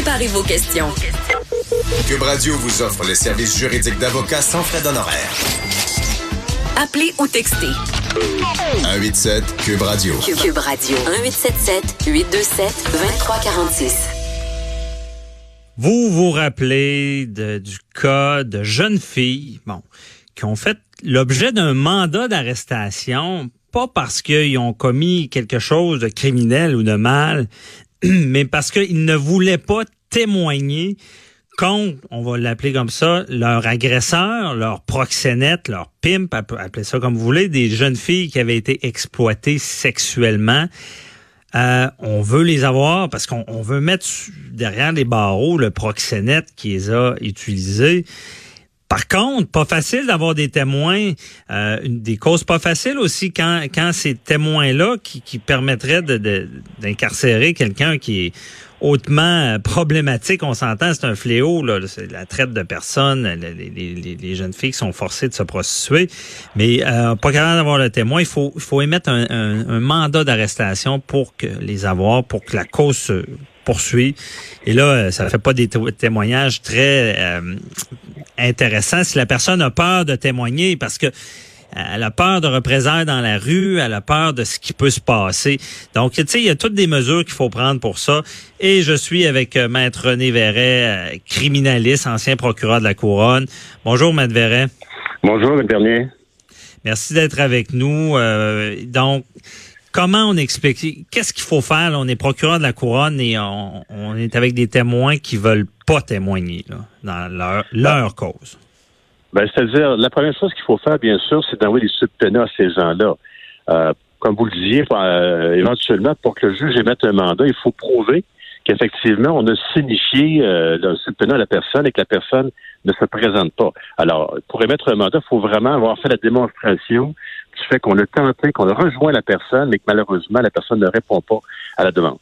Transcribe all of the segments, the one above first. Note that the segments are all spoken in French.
Préparez vos questions. Cube Radio vous offre les services juridiques d'avocats sans frais d'honoraires. Appelez ou textez. 187 Cube Radio. Cube Radio. 1877 827 2346. Vous vous rappelez de- du cas de jeunes filles, bon, qui ont fait l'objet d'un mandat d'arrestation, pas parce qu'ils ont commis quelque chose de criminel ou de mal, mais parce qu'ils ne voulaient pas témoigner contre, on va l'appeler comme ça, leur agresseur, leur proxénète, leur pimp, appe- appelez ça comme vous voulez, des jeunes filles qui avaient été exploitées sexuellement. Euh, on veut les avoir parce qu'on on veut mettre derrière les barreaux le proxénète qui les a utilisés. Par contre, pas facile d'avoir des témoins, euh, des causes pas faciles aussi quand, quand ces témoins-là qui, qui permettraient de- de- d'incarcérer quelqu'un qui est hautement euh, problématique, on s'entend, c'est un fléau, là, la traite de personnes, les, les- les- jeunes filles qui sont forcées de se prostituer, mais euh, pas capable d'avoir le témoin, il faut, faut émettre un, un- un mandat d'arrestation pour que les avoir, pour que la cause se poursuive. Et là, euh, ça fait pas des té- témoignages très euh, intéressants si la personne a peur de témoigner parce que elle a peur de représailles dans la rue, elle a peur de ce qui peut se passer. Donc, tu sais, il y a toutes des mesures qu'il faut prendre pour ça. Et je suis avec euh, Maître René Verret, euh, criminaliste, ancien procureur de la Couronne. Bonjour, Maître Verret. Bonjour, le dernier. Merci d'être avec nous. Euh, donc, comment on explique, qu'est-ce qu'il faut faire? là? On est procureur de la Couronne et on, on est avec des témoins qui veulent pas dans leur, cause. Ben, c'est-à-dire, la première chose qu'il faut faire, bien sûr, c'est d'envoyer des subpénats à ces gens-là. Euh, comme vous le disiez, euh, éventuellement, pour que le juge émette un mandat, il faut prouver qu'effectivement, on a signifié euh, le subpénat à la personne et que la personne ne se présente pas. Alors, pour émettre un mandat, il faut vraiment avoir fait la démonstration du fait qu'on a tenté, qu'on a rejoint la personne, mais que malheureusement, la personne ne répond pas à la demande.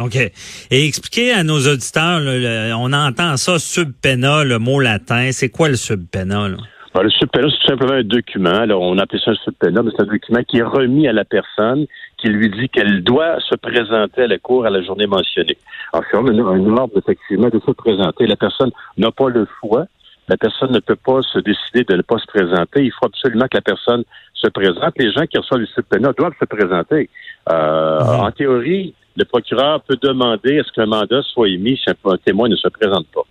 OK. Et expliquez à nos auditeurs, là, le- on entend ça, subpena, le mot latin. C'est quoi le subpena? Là? Ben, le subpénat, c'est tout simplement un document. Là, on appelle ça un subpénat, mais c'est un document qui est remis à la personne, qui lui dit qu'elle doit se présenter à la cour à la journée mentionnée. Alors, c'est un, un ordre, effectivement, de se présenter. La personne n'a pas le choix. La personne ne peut pas se décider de ne pas se présenter. Il faut absolument que la personne se présente. Les gens qui reçoivent le subpénat doivent se présenter. Euh, En théorie, le procureur peut demander à ce qu'un mandat soit émis si un, témoin ne se présente pas.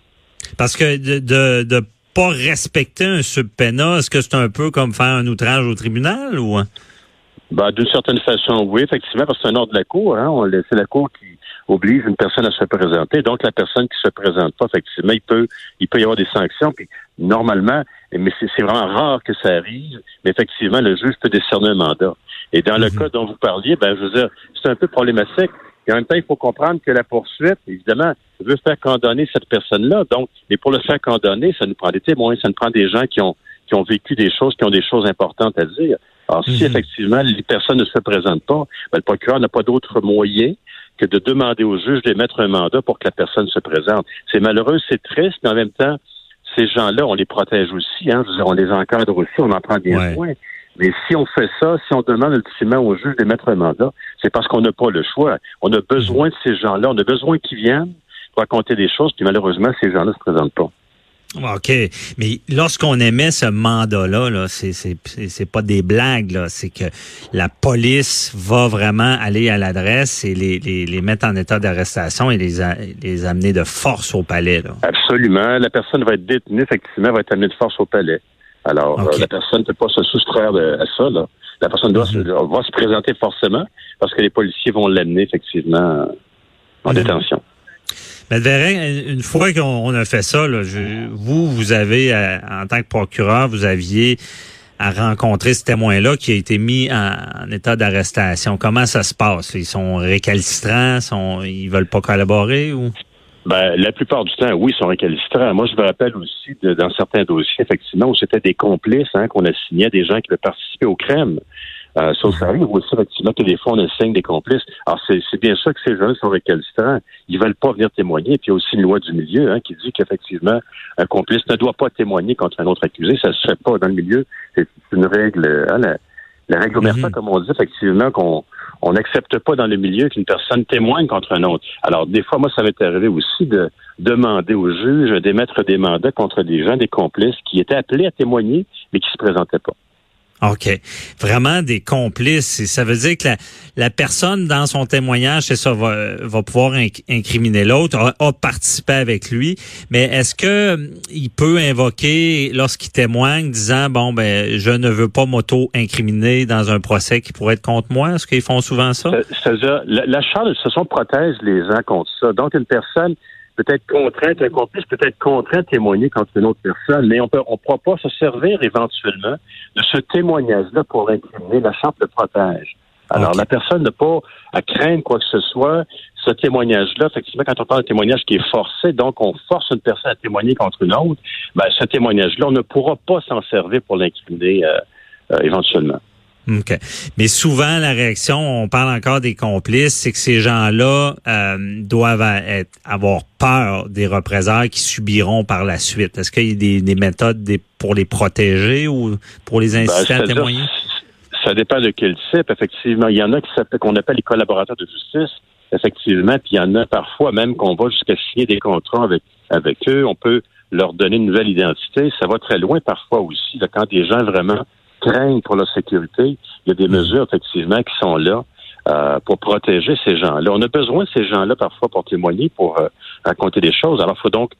Parce que de, de, de pas respecter un subpena, est-ce que c'est un peu comme faire un outrage au tribunal ou? hein? Ben, d'une certaine façon, oui, effectivement, parce que c'est un ordre de la Cour. Hein, on- c'est la Cour qui oblige une personne à se présenter. Donc, la personne qui se présente pas, effectivement, il peut, il peut y avoir des sanctions. Puis, normalement, mais c'est, c'est vraiment rare que ça arrive, mais effectivement, le juge peut décerner un mandat. Et dans le cas dont vous parliez, ben, je veux dire, c'est un peu problématique. Et en même temps, il faut comprendre que la poursuite, évidemment, veut faire condamner cette personne-là. Donc, mais pour le faire condamner, ça nous prend des témoins, ça nous prend des gens qui ont, qui ont vécu des choses, qui ont des choses importantes à dire. Alors, si Mhm. effectivement les personnes ne se présentent pas, ben, le procureur n'a pas d'autre moyen que de demander au juge d'émettre un mandat pour que la personne se présente. C'est malheureux, c'est triste, mais en même temps, ces gens-là, on les protège aussi, hein, on les encadre aussi, on en prend bien Ouais. Mais si on fait ça, si on demande ultimement au juge d'émettre un mandat, c'est parce qu'on n'a pas le choix. On a besoin de ces gens-là, on a besoin qu'ils viennent pour raconter des choses, puis malheureusement, ces gens-là ne se présentent pas. OK. Mais lorsqu'on émet ce mandat-là, là, c'est, pas des blagues, là. C'est que la police va vraiment aller à l'adresse et les, les, les mettre en état d'arrestation et les, a- les amener de force au palais, là. Absolument. La personne va être détenue, effectivement, va être amenée de force au palais. Alors, euh, la personne ne peut pas se soustraire de- à ça. Là. La personne doit se, Mhm. va se présenter forcément parce que les policiers vont l'amener, effectivement, en Mhm. détention. Mais Vérin, une fois qu'on on a fait ça, là, je- vous, vous avez, euh, en tant que procureur, vous aviez à rencontrer ce témoin-là qui a été mis en, en état d'arrestation. Comment ça se passe? Ils sont récalcitrants? Sont, ils veulent pas collaborer? ou? Ben, la plupart du temps, oui, ils sont récalcitrants. Moi, je me rappelle aussi, de, dans certains dossiers, effectivement, où c'était des complices hein, qu'on assignait à des gens qui veulent participer au crème. Euh, sauf ça arrive aussi, effectivement, que des fois, on assigne des complices. Alors, c'est bien sûr que ces gens sont récalcitrants. Ils veulent pas venir témoigner. Puis, il y a aussi une loi du milieu hein, qui dit qu'effectivement, un complice ne doit pas témoigner contre un autre accusé. Ça se fait pas dans le milieu. C'est une règle, hein, la, la règle omerta, Mhm. comme on dit, effectivement, qu'on on n'accepte pas dans le milieu qu'une personne témoigne contre un autre. Alors, des fois, moi, ça m'est arrivé aussi de demander au juge d'émettre des mandats contre des gens, des complices qui étaient appelés à témoigner, mais qui se présentaient pas. OK. Vraiment des complices. Ça veut dire que la, personne, dans son témoignage, c'est ça, va, pouvoir incriminer l'autre, a, participé avec lui. Mais est-ce que hum, il peut invoquer, lorsqu'il témoigne, disant, bon, ben, je ne veux pas m'auto-incriminer dans un procès qui pourrait être contre moi? Est-ce qu'ils font souvent ça? C'est-à-dire, la, la ce protège les uns contre ça. Donc, une personne peut-être contrainte, un complice peut être contraint de témoigner contre une autre personne, mais on peut, on pourra pas se servir éventuellement de ce témoignage-là pour incriminer. La charte le protège. Alors, la personne n'a pas à craindre quoi que ce soit. Ce témoignage-là, effectivement, quand on parle de témoignage qui est forcé, donc on force une personne à témoigner contre une autre, ben, ce témoignage-là, on ne pourra pas s'en servir pour l'incriminer euh, euh, éventuellement. OK. Mais souvent, la réaction, on parle encore des complices, c'est que ces gens-là euh, doivent être, avoir peur des représailles qu'ils subiront par la suite. Est-ce qu'il y a des, méthodes pour les protéger ou pour les ben, inciter à témoigner? ça dépend de quel type, effectivement. Il y en a qui qu'on appelle les collaborateurs de justice, effectivement, puis il y en a parfois même qu'on va jusqu'à signer des contrats avec, avec eux. On peut leur donner une nouvelle identité. Ça va très loin parfois aussi, quand des gens vraiment craignent pour leur sécurité, il y a des mm. mesures effectivement qui sont là euh, pour protéger ces gens-là. On a besoin de ces gens-là parfois pour témoigner, pour euh, raconter des choses. Alors, il faut donc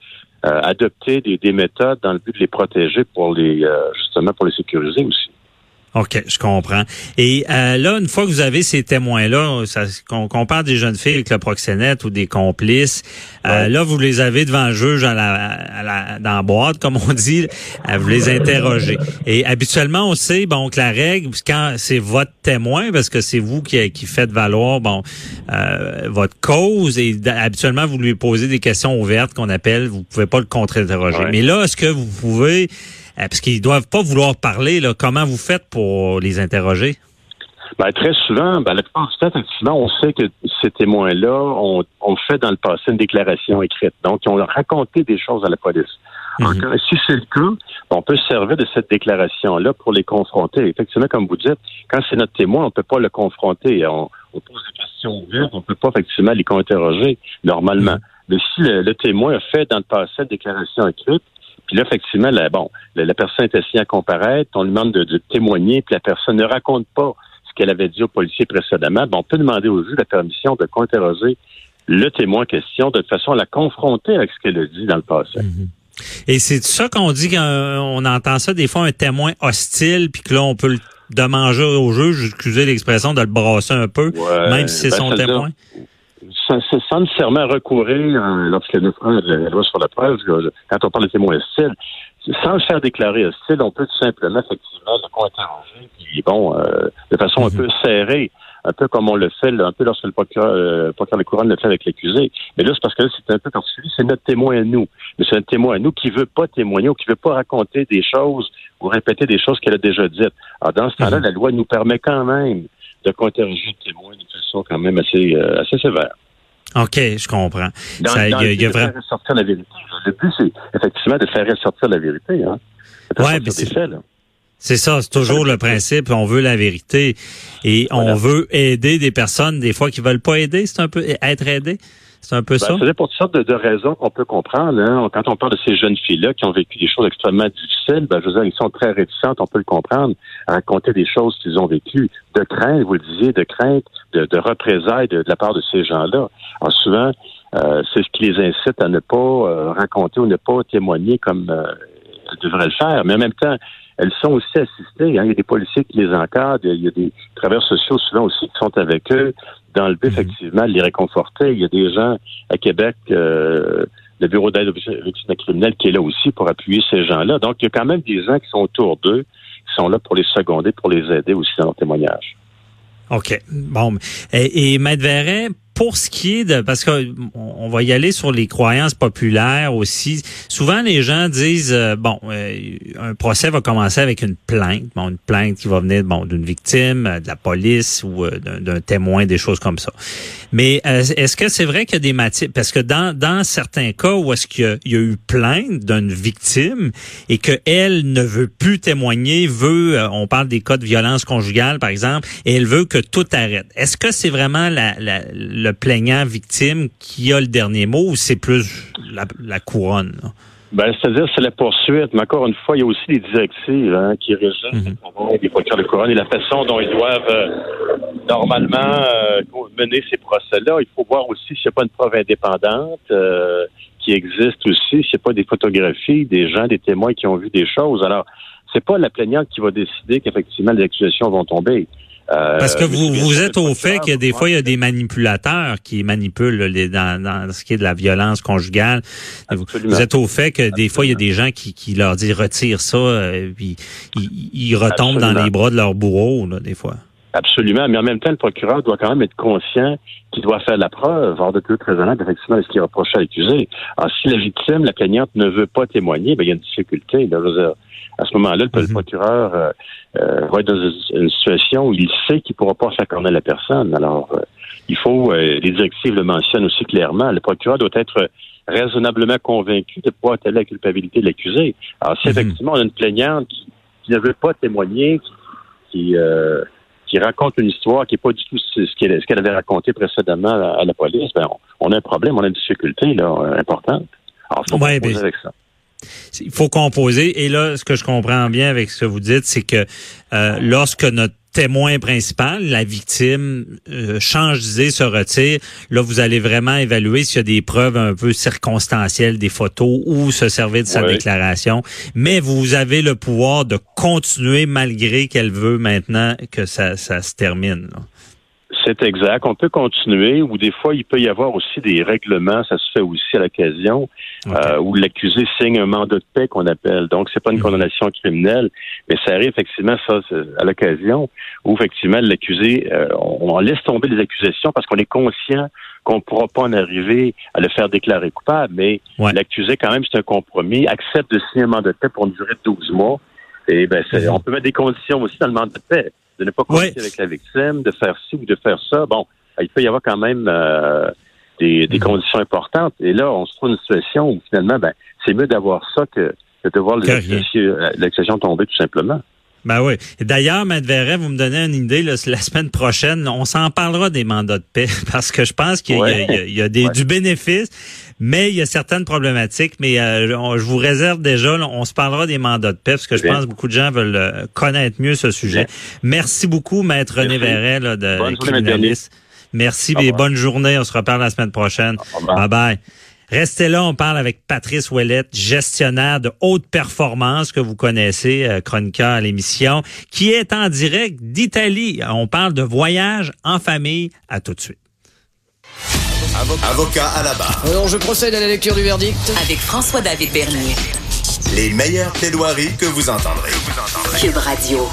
euh, adopter des, des, méthodes dans le but de les protéger pour les justement pour les sécuriser aussi. OK, je comprends. Et euh, là, une fois que vous avez ces témoins-là, qu'on compare des jeunes filles avec le proxénète ou des complices, euh, là, vous les avez devant le juge à la, à la, dans la boîte, comme on dit, euh, vous les interrogez. Et habituellement, on sait bon que la règle, quand c'est votre témoin, parce que c'est vous qui, qui faites valoir bon votre cause, et habituellement, vous lui posez des questions ouvertes qu'on appelle, vous pouvez pas le contre-interroger. Mais là, est-ce que vous pouvez euh, parce qu'ils doivent pas vouloir parler. Là. Comment vous faites pour les interroger? Ben, très souvent, ben, la plupart du temps, on sait que ces témoins-là ont, fait dans le passé une déclaration écrite. Donc, ils ont raconté des choses à la police. Mhm. si c'est le cas, on peut se servir de cette déclaration-là pour les confronter. Effectivement, comme vous dites, quand c'est notre témoin, on ne peut pas le confronter. On, pose des questions ouvertes, on ne peut pas effectivement les interroger normalement. Mhm. Mais si le, témoin a fait dans le passé une déclaration écrite, puis là, effectivement, la, bon, la, personne est assise à comparaître, on lui demande de, témoigner, puis la personne ne raconte pas ce qu'elle avait dit au policier précédemment. on peut demander au juge la permission de co-interroger le témoin en question de façon à la confronter avec ce qu'elle a dit dans le passé. Mhm. Et c'est ça qu'on dit qu'on entend ça des fois un témoin hostile puis que là on peut le demander au juge, excusez l'expression, de le brasser un peu, même si c'est ben, son témoin sans, sans nécessairement recourir, euh, lorsque nous prenons la loi sur la preuve, quand on parle de témoins hostiles, sans le faire déclarer hostile, on peut tout simplement, effectivement, le co-interroger, puis bon, euh, de façon un mhm. peu serrée, un peu comme on le fait, un peu lorsque le procureur, euh, procureur de couronne le fait avec l'accusé. Mais là, c'est parce que là, c'est un peu particulier, c'est notre témoin à nous. Mais c'est notre témoin à nous qui veut pas témoigner ou qui veut pas raconter des choses ou répéter des choses qu'elle a déjà dites. Alors, dans ce temps-là, mhm. la loi nous permet quand même de co-interroger le témoin de façon quand même assez, euh, assez sévère. OK, je comprends. Dans, ça, y a, y a vraiment... faire ressortir la vérité. Le but, c'est effectivement de faire ressortir la vérité. Hein? Ouais, mais c'est C'est ça, c'est toujours le principe. On veut la vérité et on veut aider des personnes des fois qui veulent pas aider. C'est un peu être aidé? C'est un peu ben, ça. C'est pour toutes sortes de, raisons qu'on peut comprendre. Hein. Quand on parle de ces jeunes filles-là qui ont vécu des choses extrêmement difficiles, ben, je veux dire, ils sont très réticentes, on peut le comprendre, à raconter des choses qu'ils ont vécues, de crainte, vous le disiez, de crainte, de, de représailles de, la part de ces gens-là. Alors souvent, euh, c'est ce qui les incite à ne pas euh, raconter ou ne pas témoigner comme euh, devraient le faire. Mais en même temps, elles sont aussi assistées. Hein. Il y a des policiers qui les encadrent, il y a des travailleurs sociaux souvent aussi qui sont avec eux dans le but, mhm. effectivement, de les réconforter. Il y a des gens à Québec, euh, le Bureau d'aide aux victimes criminelles qui est là aussi pour appuyer ces gens-là. Donc, il y a quand même des gens qui sont autour d'eux, qui sont là pour les seconder, pour les aider aussi dans leur témoignage. OK. Bon. Et, et Maître Verret, pour ce qui est de, parce que on va y aller sur les croyances populaires aussi. Souvent, les gens disent, euh, bon, euh, un procès va commencer avec une plainte, bon, une plainte qui va venir, bon, d'une victime, euh, de la police ou d'un témoin, des choses comme ça. Mais est-ce que c'est vrai qu'il y a des matières, parce que dans dans certains cas où est-ce qu'il y, a eu plainte d'une victime et que elle ne veut plus témoigner, veut, on parle des cas de violence conjugale par exemple, et elle veut que tout arrête. Est-ce que c'est vraiment la, la le plaignant victime qui a le dernier mot ou c'est plus la, couronne? Ben, c'est-à-dire, c'est la poursuite. Mais encore une fois, il y a aussi des directives hein, qui régissent mm les procureurs de couronne et la façon dont ils doivent euh, normalement euh, mener ces procès-là. Il faut voir aussi s'il n'y a pas une preuve indépendante euh, qui existe aussi, s'il n'y a pas des photographies, des gens, des témoins qui ont vu des choses. Alors, c'est pas la plaignante qui va décider qu'effectivement les accusations vont tomber. Euh, Parce que vous, vous êtes au fait que des fois, il y a des manipulateurs qui manipulent les, dans, dans, ce qui est de la violence conjugale. Vous, êtes au fait que des fois, il y a des gens qui, qui leur disent retire ça, euh, puis ils, retombent dans les bras de leur bourreau, là, des fois. Absolument, mais en même temps, le procureur doit quand même être conscient qu'il doit faire la preuve, hors de tout raisonnable, effectivement, de ce qu'il reproche à l'accusé. Alors, si la victime, la plaignante, ne veut pas témoigner, ben, il y a une difficulté. Là, à ce moment-là, le, mhm. procureur euh, euh, va être dans une situation où il sait qu'il ne pourra pas s'accorder la personne. Alors, euh, il faut, les directives le mentionnent aussi clairement, le procureur doit être raisonnablement convaincu de pouvoir étaler la culpabilité de l'accusé. Alors, si mhm. effectivement on a une plaignante qui, ne veut pas témoigner, qui, qui, raconte une histoire qui n'est pas du tout ce qu'elle avait raconté précédemment à, la police, ben on, a un problème, on a une difficulté là, importante. Alors, il faut ouais, ben, avec ça il faut composer. Et là, ce que je comprends bien avec ce que vous dites, c'est que euh, lorsque notre témoin principal, la victime, euh, change d'idée, se retire. Là, vous allez vraiment évaluer s'il y a des preuves un peu circonstancielles, des photos ou se servir de sa déclaration. Mais vous avez le pouvoir de continuer malgré qu'elle veut maintenant que ça, ça se termine. C'est exact. On peut continuer, ou des fois, il peut y avoir aussi des règlements, ça se fait aussi à l'occasion, euh, où l'accusé signe un mandat de paix qu'on appelle. Donc, c'est pas une mhm. condamnation criminelle, mais ça arrive effectivement ça à l'occasion où effectivement l'accusé, euh, on, laisse tomber les accusations parce qu'on est conscient qu'on ne pourra pas en arriver à le faire déclarer coupable, mais l'accusé, quand même, c'est un compromis, accepte de signer un mandat de paix pour une durée de 12 mois. Et ben, mhm. on peut mettre des conditions aussi dans le mandat de paix de ne pas communiquer avec la victime, de faire ci ou de faire ça. Bon, il peut y avoir quand même euh, des, des, mm. conditions importantes. Et là, on se trouve dans une situation où finalement, ben, c'est mieux d'avoir ça que, de voir l'accession tomber tout simplement. Ben oui. D'ailleurs, Maître Verret, vous me donnez une idée, la semaine prochaine, on s'en parlera des mandats de paix parce que je pense qu'il y, a, des, du bénéfice, mais il y a certaines problématiques. Mais euh, je vous réserve déjà, on se parlera des mandats de paix parce que je pense que beaucoup de gens veulent euh, connaître mieux ce sujet. Merci beaucoup, Maître René Verret, là, de criminaliste. Merci et bonne journée. On se reparle la semaine prochaine. Bye bye. Restez là, on parle avec Patrice Ouellette, gestionnaire de haute performance que vous connaissez, euh, chroniqueur à l'émission, qui est en direct d'Italie. On parle de voyage en famille. À tout de suite. Avocat à la barre. Alors je procède à la lecture du verdict. Avec François-David Bernier. Les meilleures plaidoiries que vous entendrez. Cube Radio.